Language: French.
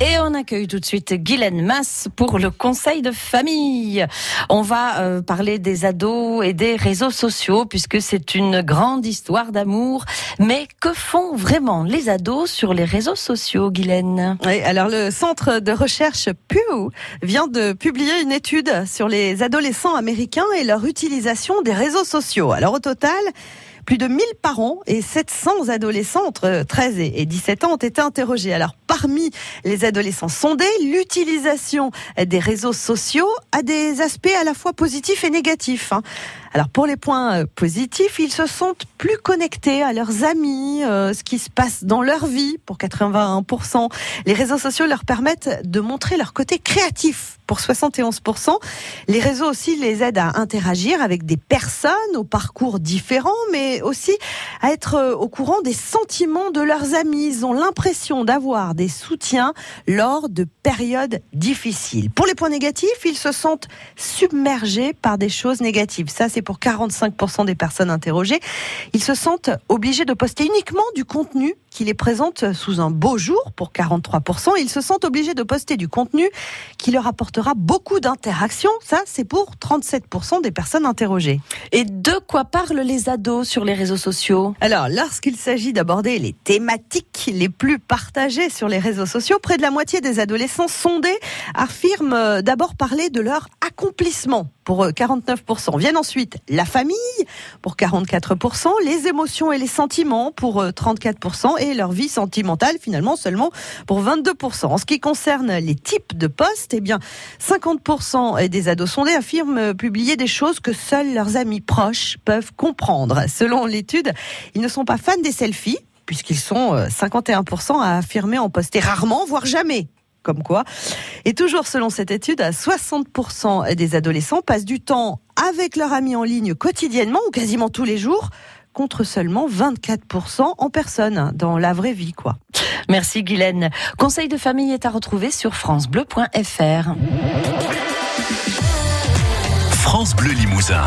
Et on accueille tout de suite Guylaine Masse pour le conseil de famille. On va euh, parler des ados et des réseaux sociaux puisque c'est une grande histoire d'amour. Mais que font vraiment les ados sur les réseaux sociaux, Guylaine? Oui, alors le centre de recherche Pew vient de publier une étude sur les adolescents américains et leur utilisation des réseaux sociaux. Alors au total, plus de 1000 parents et 700 adolescents entre 13 et 17 ans ont été interrogés. Alors, parmi les adolescents sondés, l'utilisation des réseaux sociaux a des aspects à la fois positifs et négatifs. Alors pour les points euh, positifs, ils se sentent plus connectés à leurs amis, euh, ce qui se passe dans leur vie pour 81%. Les réseaux sociaux leur permettent de montrer leur côté créatif pour 71%. Les réseaux aussi les aident à interagir avec des personnes au parcours différents, mais aussi à être euh, au courant des sentiments de leurs amis. Ils ont l'impression d'avoir des soutiens lors de périodes difficiles. Pour les points négatifs, ils se sentent submergés par des choses négatives. Ça, c'est pour 45% des personnes interrogées. Ils se sentent obligés de poster uniquement du contenu qui les présente sous un beau jour pour 43%. Ils se sentent obligés de poster du contenu qui leur apportera beaucoup d'interactions. Ça, c'est pour 37% des personnes interrogées. Et de quoi parlent les ados sur les réseaux sociaux? Alors, lorsqu'il s'agit d'aborder les thématiques les plus partagées sur les réseaux sociaux, près de la moitié des adolescents sondés affirment d'abord parler de leur accomplissement pour 49%. Viennent ensuite la famille pour 44%, les émotions et les sentiments pour 34% et leur vie sentimentale finalement seulement pour 22%. En ce qui concerne les types de postes, eh bien 50% des ados sondés affirment publier des choses que seuls leurs amis proches peuvent comprendre. Selon l'étude, ils ne sont pas fans des selfies puisqu'ils sont 51% à affirmer en poster rarement, voire jamais comme quoi. Et toujours selon cette étude, 60% des adolescents passent du temps avec leurs amis en ligne quotidiennement ou quasiment tous les jours contre seulement 24% en personne dans la vraie vie quoi. Merci Guylaine. Conseil de famille est à retrouver sur francebleu.fr. France Bleu Limousin.